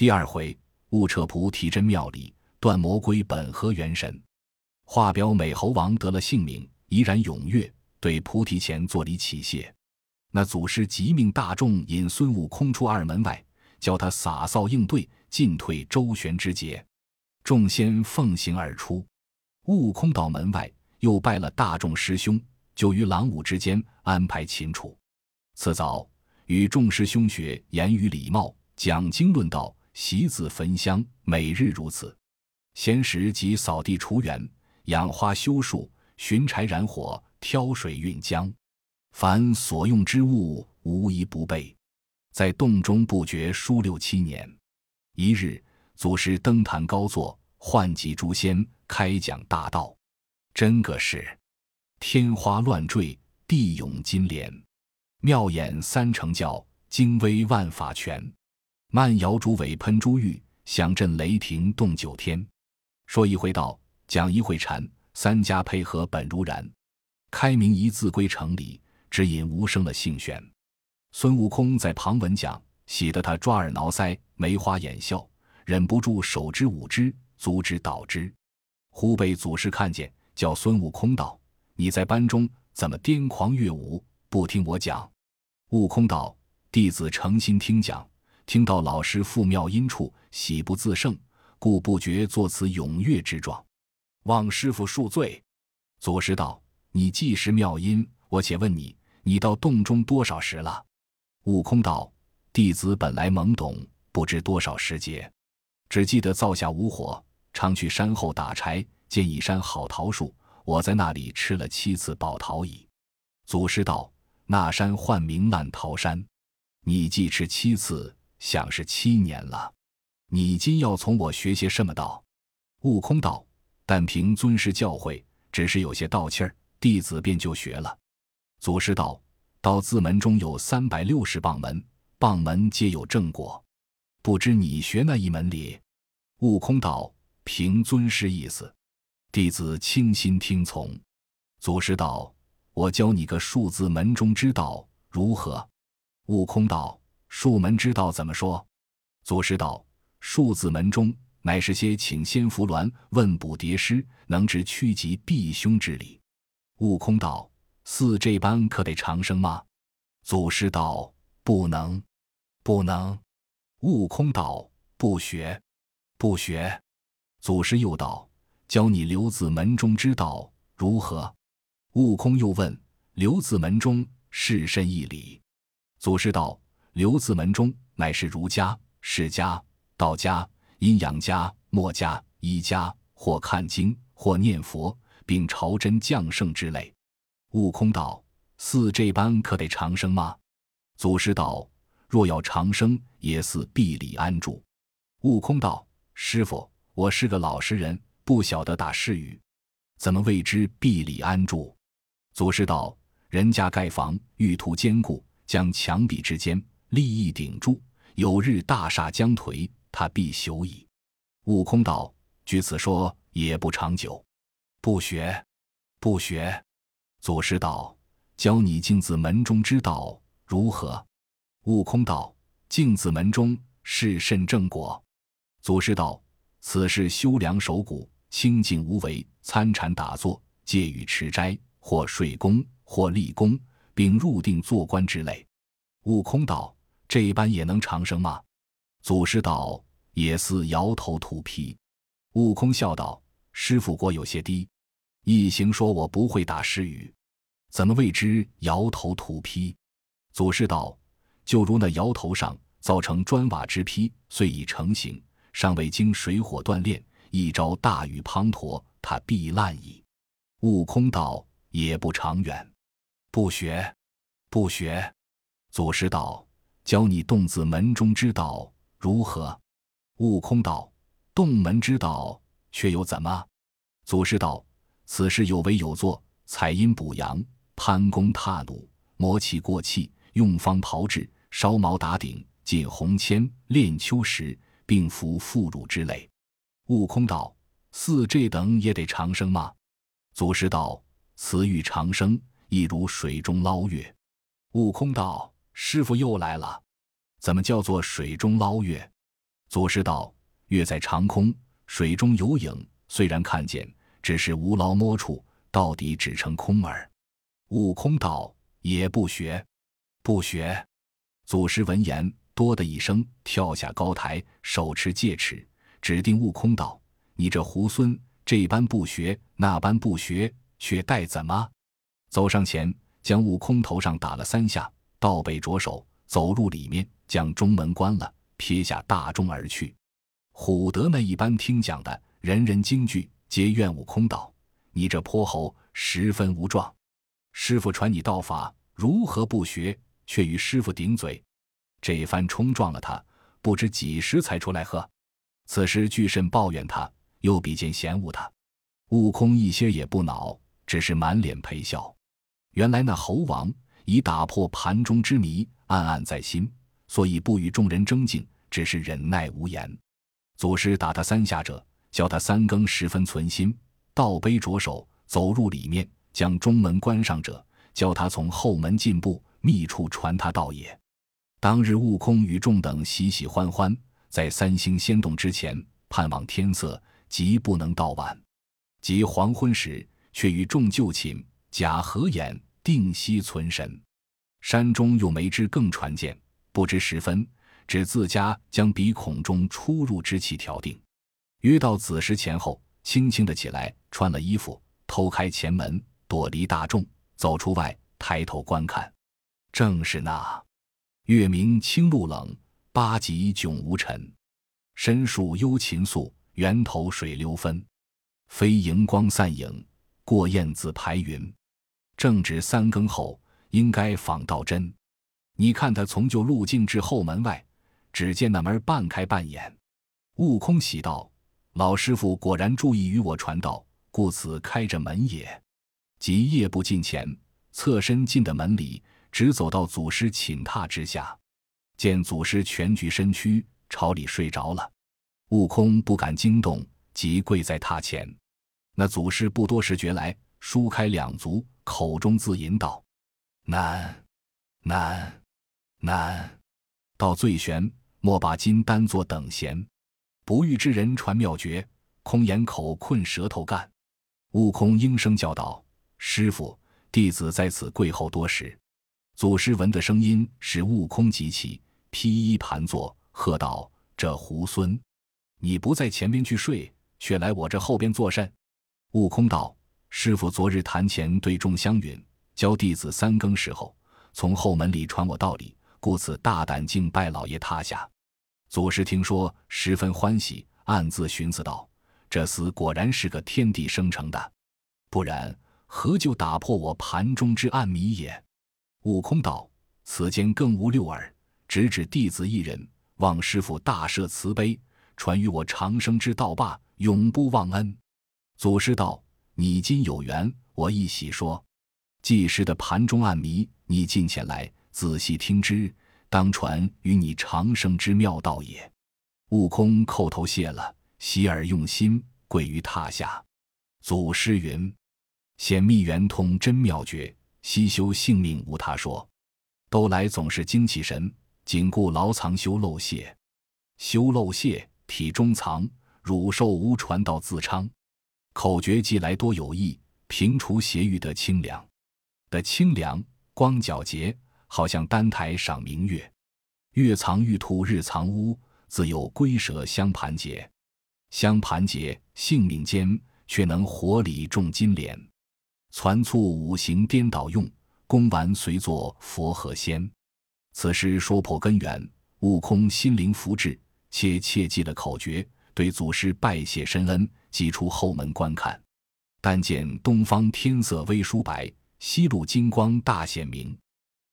第二回，悟彻菩提真妙理，断魔归本和元神。画表美猴王得了性命，怡然踊跃，对菩提前作礼起谢。那祖师即命大众引孙悟空出二门外，教他洒扫应对，进退周旋之节。众仙奉行而出。悟空到门外，又拜了大众师兄，就于郎午之间安排秦楚。次早，与众师兄学言语礼貌，讲经论道，席子焚香，每日如此。闲时即扫地除园。养花修树，寻柴燃火，挑水运浆，凡所用之物，无一不备。在洞中不绝书六七年。一日，祖师登坛高坐，唤集诸仙，开讲大道。真个是天花乱坠，地涌金莲，妙演三成教，精微万法全。慢摇竹尾喷珠玉，响震雷霆动九天。说一回道。讲一会禅，三家配合本如然，开明一字归城里，只引无声的性玄。孙悟空在旁闻讲，喜得他抓耳挠腮，眉花眼笑，忍不住手之舞之，足之蹈之。忽被祖师看见，叫孙悟空道：“你在班中怎么癫狂乐舞，不听我讲？”悟空道：“弟子诚心听讲，听到老师复妙音处，喜不自胜，故不觉作此踊跃之状。”望师傅恕罪。祖师道：“你既识妙音，我且问你，你到洞中多少时了？”悟空道：“弟子本来懵懂，不知多少时节，只记得灶下无火，常去山后打柴，见一山好桃树，我在那里吃了七次宝桃矣。”祖师道：“那山唤名烂桃山，你既吃七次，想是七年了。你今要从我学些什么道？”悟空道。但凭尊师教诲，只是有些道气儿，弟子便就学了。祖师道：“道字门中有三百六十棒门，棒门皆有正果，不知你学那一门里？”悟空道：“凭尊师意思，弟子倾心听从。”祖师道：“我教你个数字门中之道，如何？”悟空道：“数门之道怎么说？”祖师道：“数字门中。”乃是些请仙扶鸾、问卜叠诗，能治趋吉避凶之理。悟空道：“似这般可得长生吗？”祖师道：“不能，不能。”悟空道：“不学，不学。”祖师又道：“教你留字门中之道如何？”悟空又问：“留字门中是甚义理？”祖师道：“留字门中乃是儒家、释家、道家。”阴阳家、墨家、医家，或看经，或念佛，并朝真降圣之类。悟空道：“似这般可得长生吗？”祖师道：“若要长生，也似壁里安住。”悟空道：“师傅，我是个老实人，不晓得打誓语，怎么谓之壁里安住？”祖师道：“人家盖房，欲图坚固，将墙壁之间利益顶住，有日大厦将颓。”他必朽矣。悟空道：“据此说，也不长久。不学，不学。”祖师道：“教你镜子门中之道如何？”悟空道：“镜子门中是甚正果？”祖师道：“此是修良守古，清净无为，参禅打坐，戒语持斋，或睡功，或立功，并入定做官之类。”悟空道：“这一般也能长生吗？”祖师道：“也似摇头吐皮。”悟空笑道：“师傅果有些低。一行说我不会打诗语，怎么谓之摇头吐皮？”祖师道：“就如那摇头上造成砖瓦之坯，虽已成型，尚未经水火锻炼，一朝大雨滂沱，它必烂矣。”悟空道：“也不长远，不学，不学。”祖师道：“教你洞子门中之道。”如何？悟空道：“洞门之道，却又怎么？”祖师道：“此事有为有作，采阴补阳，攀弓踏弩，磨气过气，用方炮制，烧毛打顶，进红铅，炼秋石，并服妇乳之类。”悟空道：“似这等也得长生吗？”祖师道：“此欲长生，亦如水中捞月。”悟空道：“师傅又来了。”怎么叫做水中捞月？祖师道：“月在长空，水中有影，虽然看见，只是无劳摸处，到底只成空耳。”悟空道：“也不学，不学。”祖师闻言，哆的一声，跳下高台，手持戒尺，指定悟空道：“你这猢狲，这般不学，那般不学，却待怎么？”走上前，将悟空头上打了三下，倒背着手走入里面，将中门关了，撇下大钟而去。唬得那一般听讲的人人惊惧，皆怨悟空道：“你这泼猴，十分无状。”师傅传你道法，如何不学？却与师傅顶嘴，这番冲撞了他，不知几时才出来喝。此时巨甚抱怨他，又比见嫌恶他。悟空一些也不恼，只是满脸陪笑。原来那猴王以打破盘中之谜，暗暗在心，所以不与众人争竞，只是忍耐无言。祖师打他三下者，教他三更十分存心，倒杯着手走入里面。将中门关上者，教他从后门进步，密处传他道也。当日悟空与众等喜喜欢欢，在三星仙洞之前，盼望天色即不能到晚。及黄昏时，却与众就寝，假合眼，定息存神。山中又没知更传见，不知时分，只自家将鼻孔中出入之气调定。约到子时前后，轻轻的起来，穿了衣服，偷开前门。躲离大众，走出外，抬头观看，正是那月明清露冷，八极迥无尘。深树幽禽宿，源头水流分。飞萤光散影，过雁自排云。正值三更后，应该访道真。你看他从旧路径至后门外，只见那门半开半掩。悟空喜道：“老师傅果然注意与我传道，故此开着门也。”即夜步进前，侧身进的门里，直走到祖师寝榻之下，见祖师蜷曲身躯，朝里睡着了。悟空不敢惊动，即跪在榻前。那祖师不多时觉来，舒开两足，口中自吟道：“难，难，难！到最玄，莫把金丹作等闲。不遇之人传妙诀，空言口困舌头干。”悟空应声叫道。师傅，弟子在此跪候多时。祖师闻的声音，使悟空急起，披衣盘坐，喝道：“这猢狲，你不在前边去睡，却来我这后边作甚？”悟空道：“师傅昨日坛前对众相允，教弟子三更时候从后门里传我道理，故此大胆敬拜老爷榻下。”祖师听说，十分欢喜，暗自寻思道：“这厮果然是个天地生成的，不然。”何就打破我盘中之暗谜也？悟空道：“此间更无六耳，只指弟子一人。望师傅大赦慈悲，传与我长生之道罢，永不忘恩。”祖师道：“你今有缘，我一喜说。既时的盘中暗谜，你近前来仔细听之，当传与你长生之妙道也。”悟空叩头谢了，洗耳用心，跪于榻下。祖师云。显密圆通真妙诀，悉修性命无他说。都来总是精气神，紧固牢藏修漏泄。修漏泄，体中藏，汝寿无传道自昌。口诀既来多有益，平除邪欲得清凉。的清凉光皎洁，好像丹台赏明月。月藏玉兔，日藏乌，自有龟蛇相盘结。相盘结，性命坚，却能活里种金莲。攒促五行颠倒用，功完随作佛和仙。此诗说破根源，悟空心灵福至，且切记了口诀，对祖师拜谢深恩，即出后门观看。但见东方天色微疏白，西路金光大显明。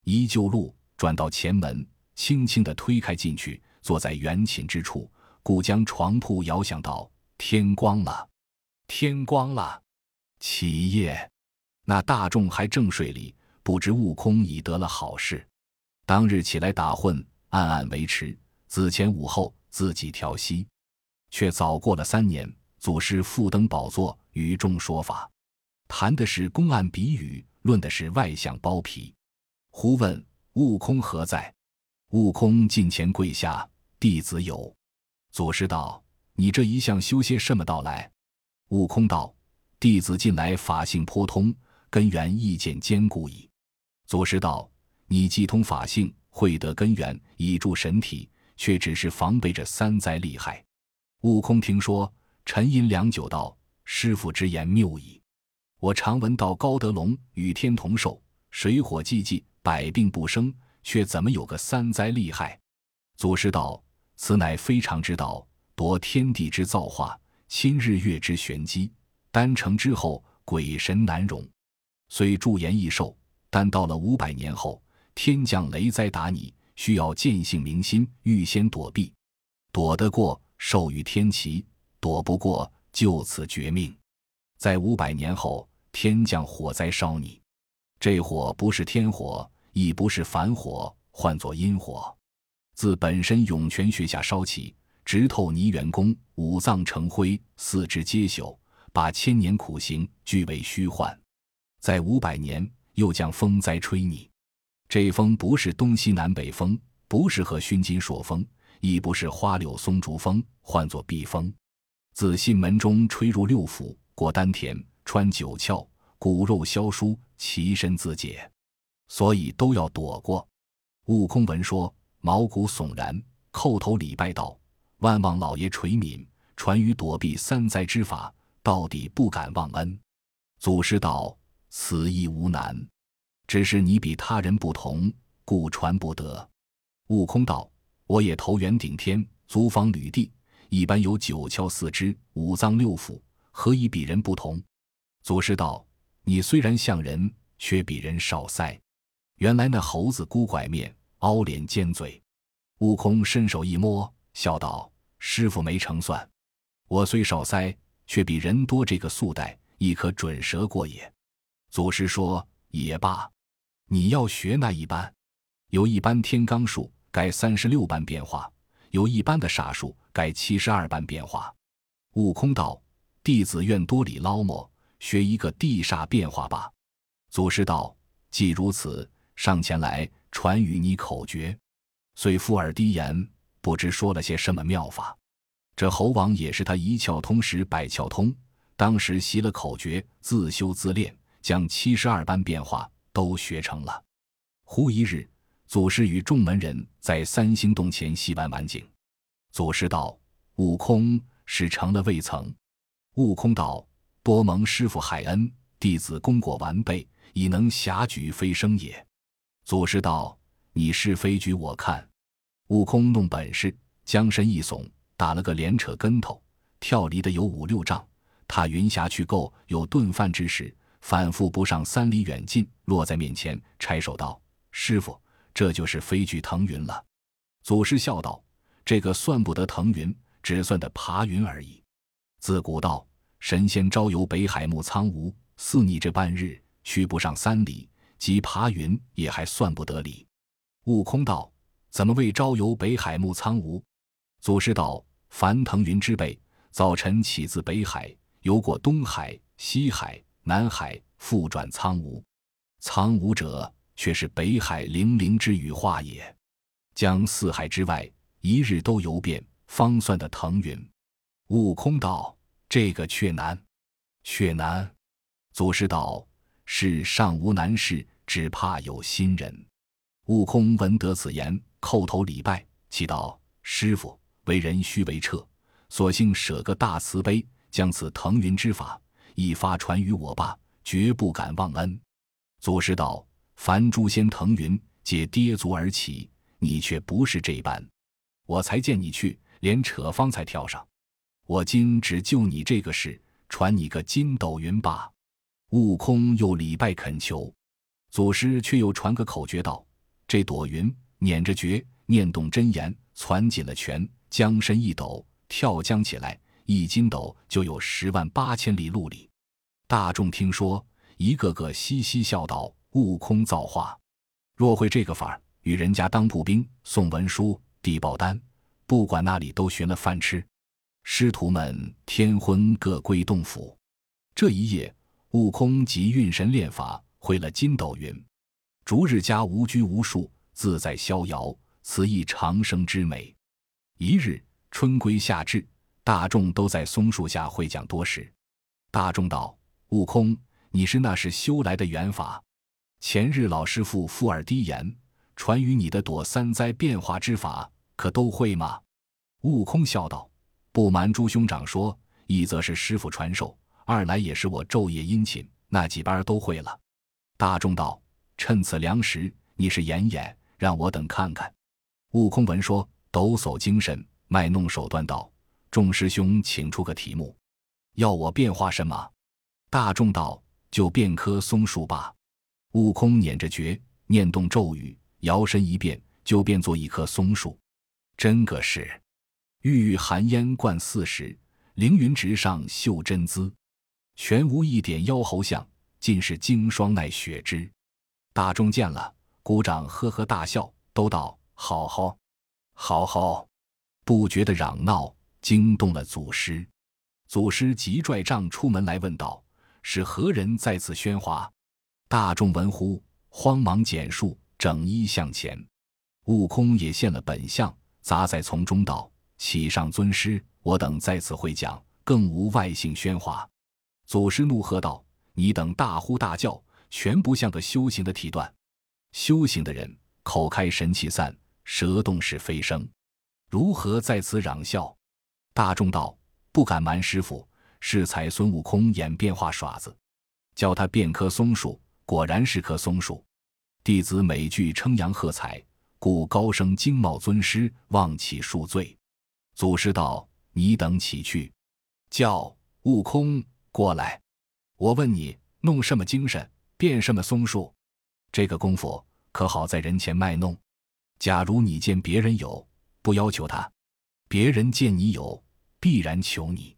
依旧路转到前门，轻轻地推开进去，坐在圆寝之处，故将床铺摇响道：“天光了，天光了，起夜。”那大众还正睡里，不知悟空已得了好事。当日起来打混，暗暗维持，子前午后自己调息。却早过了三年，祖师复登宝座，与众说法，谈的是公案比语，论的是外相包皮。忽问悟空何在？悟空近前跪下，弟子有。祖师道：“你这一向修些什么道来？”悟空道：“弟子近来法性颇通，根源意见坚固矣。”祖师道：“你既通法性，会得根源，以助神体，却只是防备着三灾厉害。”悟空听说，沉吟良久，道：“师傅之言谬矣。我常闻道高德龙与天同寿，水火既济，百病不生，却怎么有个三灾厉害？”祖师道。此乃非常之道，夺天地之造化，亲日月之玄机。丹成之后，鬼神难容。虽驻颜益寿，但到了五百年后，天降雷灾打你，需要见性明心，预先躲避。躲得过，寿与天齐；躲不过，就此绝命。在五百年后，天降火灾烧你，这火不是天火，亦不是凡火，唤作阴火。自本身涌泉穴下烧起，直透泥元宫，五脏成灰，四肢皆朽，把千年苦行俱为虚幻。在五百年，又将风灾吹你。这风不是东西南北风，不是和熏金朔风，亦不是花柳松竹风，唤作避风。自信门中吹入六腑，过丹田，穿九窍，骨肉消疏，其身自解。所以都要躲过。悟空闻说。毛骨悚然，叩头礼拜道：“万望老爷垂悯，传于躲避三灾之法，到底不敢忘恩。”祖师道：“此亦无难，只是你比他人不同，故传不得。”悟空道：“我也头元顶天，足方履地，一般有九窍四肢，五脏六腑，何以比人不同？”祖师道：“你虽然像人，却比人少腮。原来那猴子孤拐面。”凹脸尖嘴，悟空伸手一摸，笑道：“师傅没成算，我虽少腮，却比人多这个素带，亦可准蛇过也。”祖师说：“也罢，你要学那一般，有一般天罡术，该三十六般变化；有一般的煞术，改七十二般变化。”悟空道：“弟子愿多礼捞摸，学一个地煞变化吧。”祖师道：“既如此，上前来。”传与你口诀，遂附耳低言，不知说了些什么妙法。这猴王也是他一窍通时百窍通，当时习了口诀，自修自练，将七十二般变化都学成了。忽一日，祖师与众门人在三星洞前戏玩晚景。祖师道：“悟空是成了未曾？”悟空道：“多蒙师傅海恩，弟子功果完备，已能侠举飞升也。”祖师道：“你是非举我看。”悟空弄本事，将身一耸，打了个连扯跟头，跳离的有五六丈。踏云霞去够有顿饭之时，反复不上三里远近，落在面前，拆手道：“师傅，这就是飞举腾云了。”祖师笑道：“这个算不得腾云，只算得爬云而已。自古道神仙朝游北海木苍梧，似你这半日去不上三里。”即爬云也还算不得理。悟空道：“怎么为朝游北海木苍梧？”祖师道：“凡腾云之辈，早晨起自北海，游过东海、西海、南海，复转苍梧。苍梧者，却是北海灵灵之羽化也。将四海之外，一日都游遍，方算得腾云。”悟空道：“这个却难，却难。”祖师道。世上无难事，只怕有心人。悟空闻得此言，叩头礼拜，祈道：“师傅为人须为彻，索性舍个大慈悲，将此腾云之法一发传于我罢，绝不敢忘恩。”祖师道：“凡诸仙腾云，皆跌足而起，你却不是这般。我才见你去，连扯方才跳上。我今只救你这个事，传你个筋斗云罢。”悟空又礼拜恳求，祖师却又传个口诀道：“这朵云捻着诀，念动真言，攒紧了拳，将身一抖，跳将起来，一筋斗就有十万八千里路里。”大众听说，一个个嘻嘻笑道：“悟空造化！若会这个法儿，与人家当步兵，送文书，递报单，不管那里都寻了饭吃。”师徒们天昏各归洞府。这一夜。悟空即运神练法，会了筋斗云，逐日家无拘无束，自在逍遥，此亦长生之美。一日，春归夏至，大众都在松树下会讲多时。大众道：“悟空，你是那是修来的缘法。前日老师傅附耳低言，传于你的躲三灾变化之法，可都会吗？”悟空笑道：“不瞒诸兄长说，一则是师傅传授，二来也是我昼夜殷勤，那几般都会了。”大众道：“趁此良时，你是演演，让我等看看。”悟空闻说，抖擞精神，卖弄手段道：“众师兄，请出个题目，要我变化什么？”大众道：“就变棵松树吧。”悟空捻着诀，念动咒语，摇身一变，就变作一棵松树。真个是。郁郁寒烟贯四时，凌云直上秀真姿。全无一点妖猴相，尽是经霜耐雪枝。大众见了，鼓掌呵呵大笑，都道：“好好，好好！”不觉的嚷闹，惊动了祖师。祖师急拽杖出门来问道：“是何人在此喧哗？”大众闻呼，慌忙减数，整衣向前。悟空也现了本相，杂在丛中道。启上尊师，我等在此会讲，更无外姓喧哗。祖师怒喝道：“你等大呼大叫，全不像个修行的体段。修行的人，口开神气散，舌动是飞声，如何在此嚷笑？”大众道：“不敢瞒师傅，是才孙悟空演变化耍子，教他变棵松树，果然是棵松树。弟子每句称扬喝彩，故高声惊冒尊师，望起恕罪。”祖师道：“你等起去，叫悟空过来。我问你，弄什么精神，变什么松树？这个功夫可好在人前卖弄。假如你见别人有，不要求他；别人见你有，必然求你。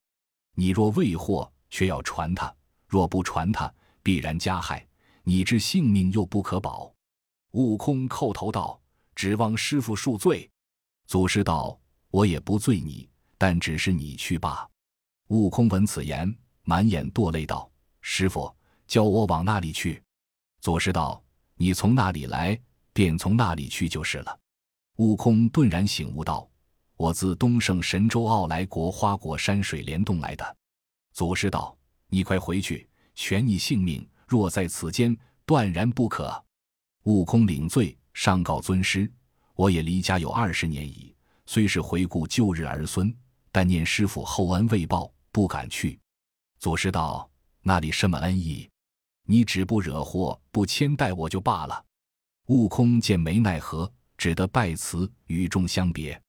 你若未获，却要传他；若不传他，必然加害。你之性命又不可保。”悟空叩头道：“指望师傅恕罪。”祖师道。我也不罪你，但只是你去罢。悟空闻此言，满眼堕泪道：“师傅，教我往那里去？”祖师道：“你从那里来，便从那里去就是了。”悟空顿然醒悟道：“我自东胜神州傲来国花果山水帘洞来的。”祖师道：“你快回去，全你性命，若在此间，断然不可。”悟空领罪，上告尊师：“我也离家有二十年矣。”虽是回顾旧日儿孙，但念师傅厚恩未报，不敢去。祖师道：“那里什么恩义？你只不惹祸，不牵带我就罢了。”悟空见没奈何，只得拜辞，与众相别。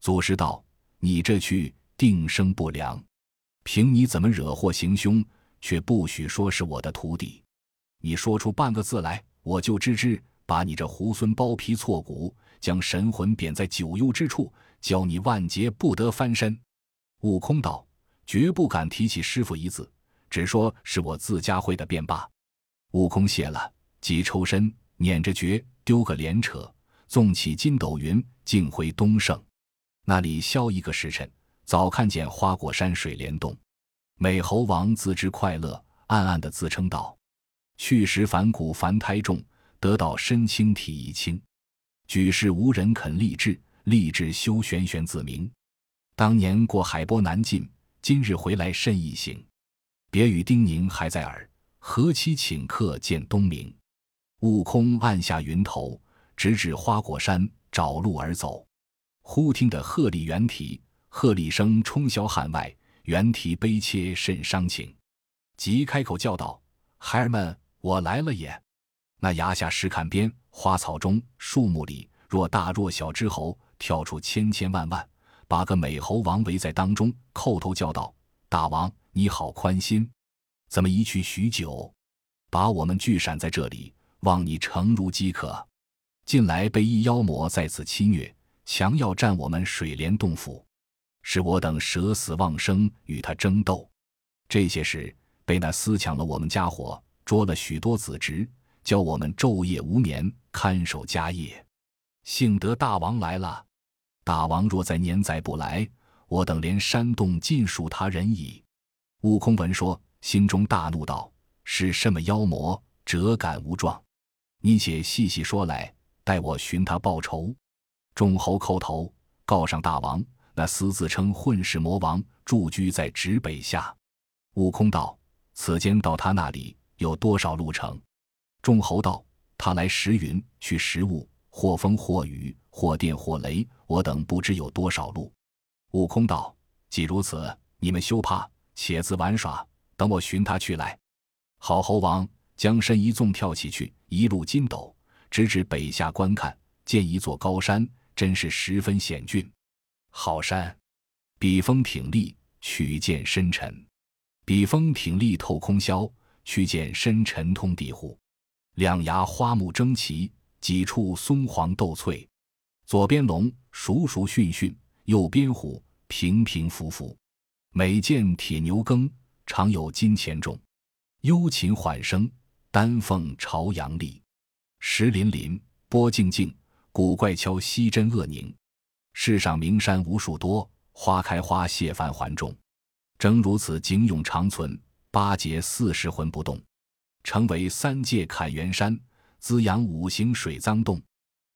祖师道：“你这去定生不良，凭你怎么惹祸行凶，却不许说是我的徒弟。你说出半个字来，我就知之。”把你这猢狲剥皮挫骨，将神魂贬在九幽之处，教你万劫不得翻身。悟空道：“绝不敢提起师傅一字，只说是我自家会的便罢。”悟空谢了，即抽身，捻着诀，丢个连扯，纵起筋斗云，径回东胜。那里消一个时辰，早看见花果山水帘洞。美猴王自知快乐，暗暗的自称道：“去时凡骨凡胎重。”得道身轻体亦轻，举世无人肯立志，立志修玄玄自明。当年过海波难尽，今日回来甚易行。别语叮咛还在耳，何期请客见东明？悟空按下云头，直指花果山找路而走。忽听得鹤唳猿啼，鹤唳声冲霄汉外，猿啼悲切甚伤情。即开口叫道：“孩儿们，我来了也！”那崖下石坎边，花草中，树木里，若大若小之猴跳出千千万万，把个美猴王围在当中，叩头叫道：“大王，你好宽心，怎么一去许久，把我们聚闪在这里，望你诚如饥渴。近来被一妖魔在此欺虐，强要占我们水帘洞府，使我等舍死忘生与他争斗。这些事被那厮抢了我们家伙，捉了许多子侄。”教我们昼夜无眠看守家业，幸得大王来了。大王若在年载不来，我等连山洞尽属他人矣。悟空闻说，心中大怒，道：“是什么妖魔，辄敢无状？你且细细说来，待我寻他报仇。”众猴叩头告上大王：“那私自称混世魔王，驻居在直北下。悟空道：“此间到他那里有多少路程？”众猴道：“他来时云，去时雾，或风或雨，或电或雷，我等不知有多少路。”悟空道：“既如此，你们休怕，且自玩耍，等我寻他去来。”好猴王将身一纵，跳起去，一路筋斗，直至北下观看，见一座高山，真是十分险峻。好山，笔锋挺立，曲剑深沉；笔锋挺立，透空霄，曲见深沉通地户。两崖花木争奇，几处松黄斗翠。左边龙熟熟训训，右边虎平平伏伏。每见铁牛耕，常有金钱种。幽禽缓声，丹凤朝阳立。石林林，波静静，古怪敲西真恶宁。世上名山无数多，花开花谢繁环众。正如此景永长存，八节四十魂不动，成为三界砍元山，滋养五行水脏洞。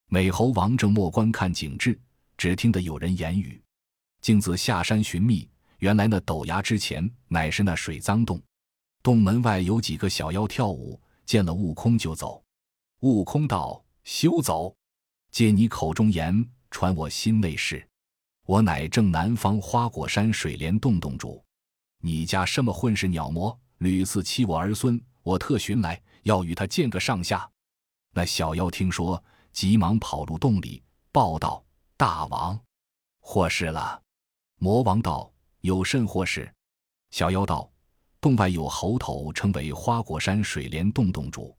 美猴王正莫观看景致，只听得有人言语，径自下山寻觅。原来那陡崖之前，乃是那水脏洞，洞门外有几个小妖跳舞，见了悟空就走。悟空道：“休走！借你口中言。”传我心内事，我乃正南方花果山水帘洞洞主。你家什么混世鸟魔，屡次欺我儿孙，我特寻来，要与他见个上下。那小妖听说，急忙跑入洞里，报道：“大王，祸事了。”魔王道：“有甚祸事？”小妖道：“洞外有猴头，称为花果山水帘洞洞主。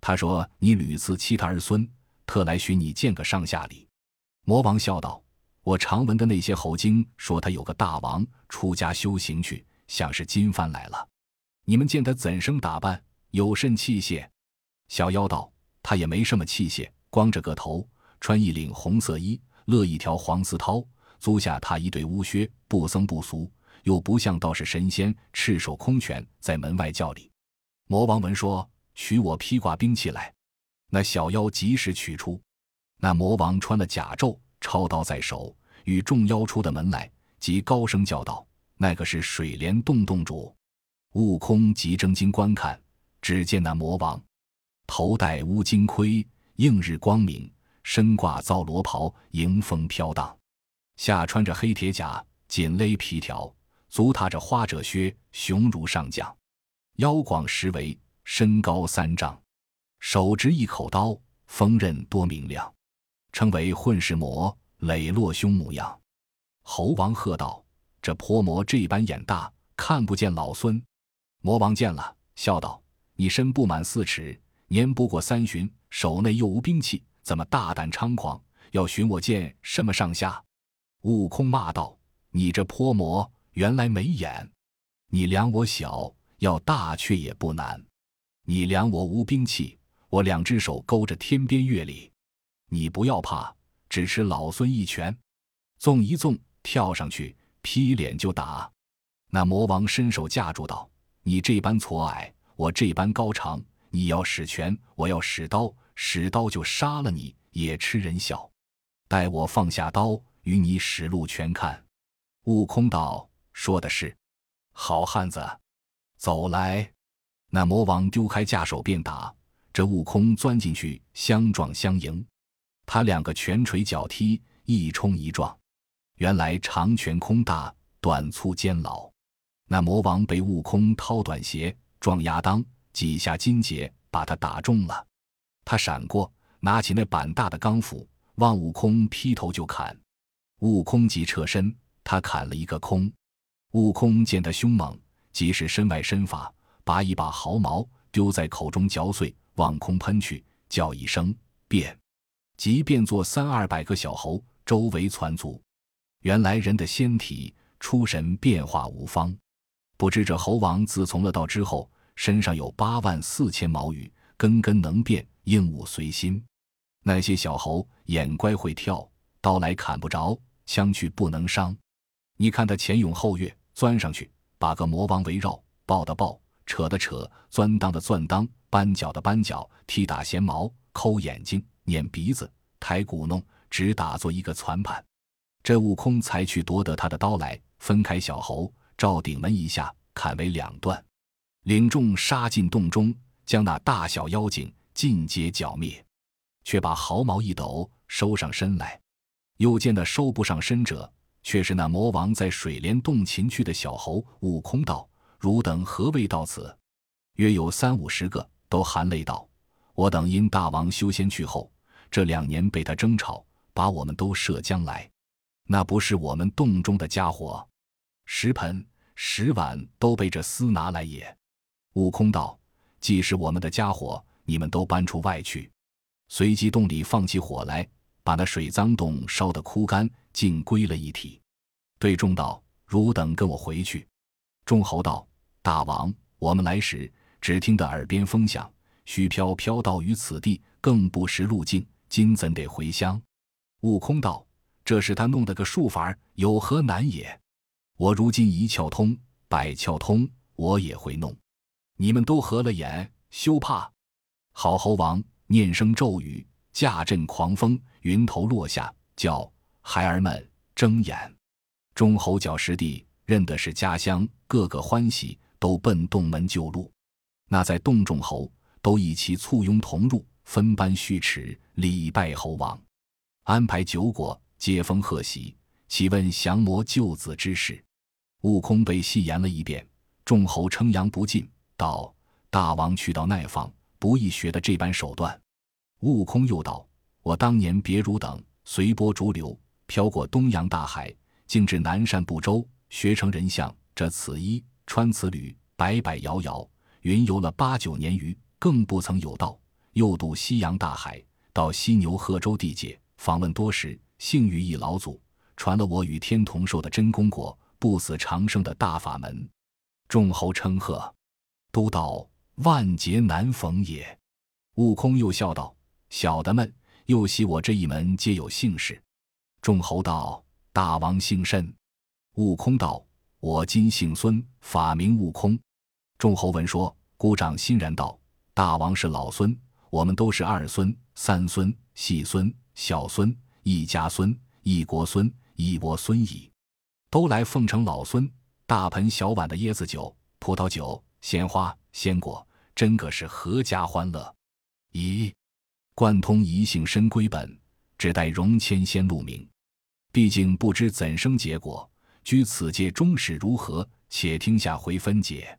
他说你屡次欺他儿孙，特来寻你见个上下礼。”魔王笑道：“我常闻的那些猴精说，他有个大王出家修行去，像是金幡来了。你们见他怎生打扮？有甚器械？”小妖道：“他也没什么器械，光着个头，穿一领红色衣，勒一条黄丝绦，足下踏一对乌靴，不僧不俗，又不像道士神仙，赤手空拳在门外叫礼。”魔王闻说，取我披挂兵器来。那小妖及时取出。那魔王穿了甲胄，抄刀在手，与众妖出的门来，即高声叫道：“那个是水帘洞洞主。”悟空急睁睛观看，只见那魔王头戴乌金盔，映日光明，身挂皂罗袍，迎风飘荡，下穿着黑铁甲，紧勒皮条，足踏着花褶靴，雄如上将，腰广十围，身高三丈，手执一口刀，锋刃多明亮。称为混世魔，磊落凶模样。猴王喝道：“这泼魔这般眼大，看不见老孙。”魔王见了，笑道：“你身不满四尺，年不过三旬，手内又无兵器，怎么大胆猖狂，要寻我见什么上下？”悟空骂道：“你这泼魔，原来没眼！你量我小，要大却也不难；你量我无兵器，我两只手勾着天边月里。”你不要怕，只吃老孙一拳，纵一纵，跳上去劈脸就打。那魔王伸手架住道：“你这般矬矮，我这般高长，你要使拳，我要使刀，使刀就杀了你，也吃人笑。待我放下刀，与你使路拳看。”悟空道：“说的是，好汉子，走来。”那魔王丢开架手便打，这悟空钻进去，相撞相迎。他两个拳锤脚踢，一冲一撞，原来长拳空大，短粗尖老。那魔王被悟空掏短鞋撞牙当，几下金节把他打中了。他闪过，拿起那板大的钢斧，望悟空劈头就砍。悟空急撤身，他砍了一个空。悟空见他凶猛，即使身外身法，拔一把毫毛丢在口中嚼碎，往空喷去，叫一声变。即变作三二百个小猴，周围攒足。原来人的仙体出神变化无方。不知这猴王自从了道之后，身上有八万四千毛羽，根根能变，应物随心。那些小猴眼乖会跳，刀来砍不着，枪去不能伤。你看他前勇后跃，钻上去把个魔王围绕，抱的抱，扯的扯，钻裆的钻裆，扳脚的扳脚，踢打闲毛，抠眼睛。捻鼻子，抬鼓弄，只打作一个攒盘。这悟空才去夺得他的刀来，分开小猴，照顶门一下，砍为两段，领众杀进洞中，将那大小妖精尽皆剿灭，却把毫毛一抖，收上身来。又见那收不上身者，却是那魔王在水帘洞擒去的小猴。悟空道：“汝等何为到此？”约有三五十个，都含泪道：“我等因大王修仙去后，这两年被他争吵，把我们都射将来。那不是我们洞中的家伙，石盆、石碗都被这厮拿来也。”悟空道：“既是我们的家伙，你们都搬出外去。”随即洞里放起火来。把那水脏洞烧得枯干，尽归了一体。对众道：“汝等跟我回去。”众猴道：“大王，我们来时只听得耳边风响，须飘飘到于此地，更不识路径，今怎得回乡？”悟空道：“这是他弄的个术法，有何难也？我如今一窍通，百窍通，我也会弄。你们都合了眼，休怕。”好猴王念声咒语。驾阵狂风，云头落下，叫孩儿们睁眼。众猴脚师弟，认得是家乡，个个欢喜，都奔洞门救路。那在洞中猴都一齐簇拥同入，分班虚持礼拜猴王，安排酒果，接风贺喜，启问降魔救子之事。悟空被戏言了一遍，众猴称扬不尽，道：“大王去到奈方，不易学的这般手段。”悟空又道：“我当年别汝等，随波逐流，飘过东洋大海，竟至南赡部洲，学成人相，这此衣，穿此履，摆摆摇摇，云游了八九年余，更不曾有道。又渡西洋大海，到犀牛贺州地界，访问多时，幸遇一老祖，传了我与天同寿的真功果，不死长生的大法门。”众猴称贺，都道万劫难逢也。悟空又笑道。小的们又喜我这一门，皆有姓氏。众猴道：“大王姓甚？”悟空道：“我今姓孙，法名悟空。”众猴闻说，鼓掌欣然道：“大王是老孙，我们都是二孙、三孙、细孙、小孙，一家孙，一国孙，一窝孙矣。都来奉承老孙，大盆小碗的椰子酒、葡萄酒、鲜花、鲜果，真个是阖家欢乐。咦？”贯通一性深归本，只待荣迁先露明。毕竟不知怎生结果，居此界终始如何？且听下回分解。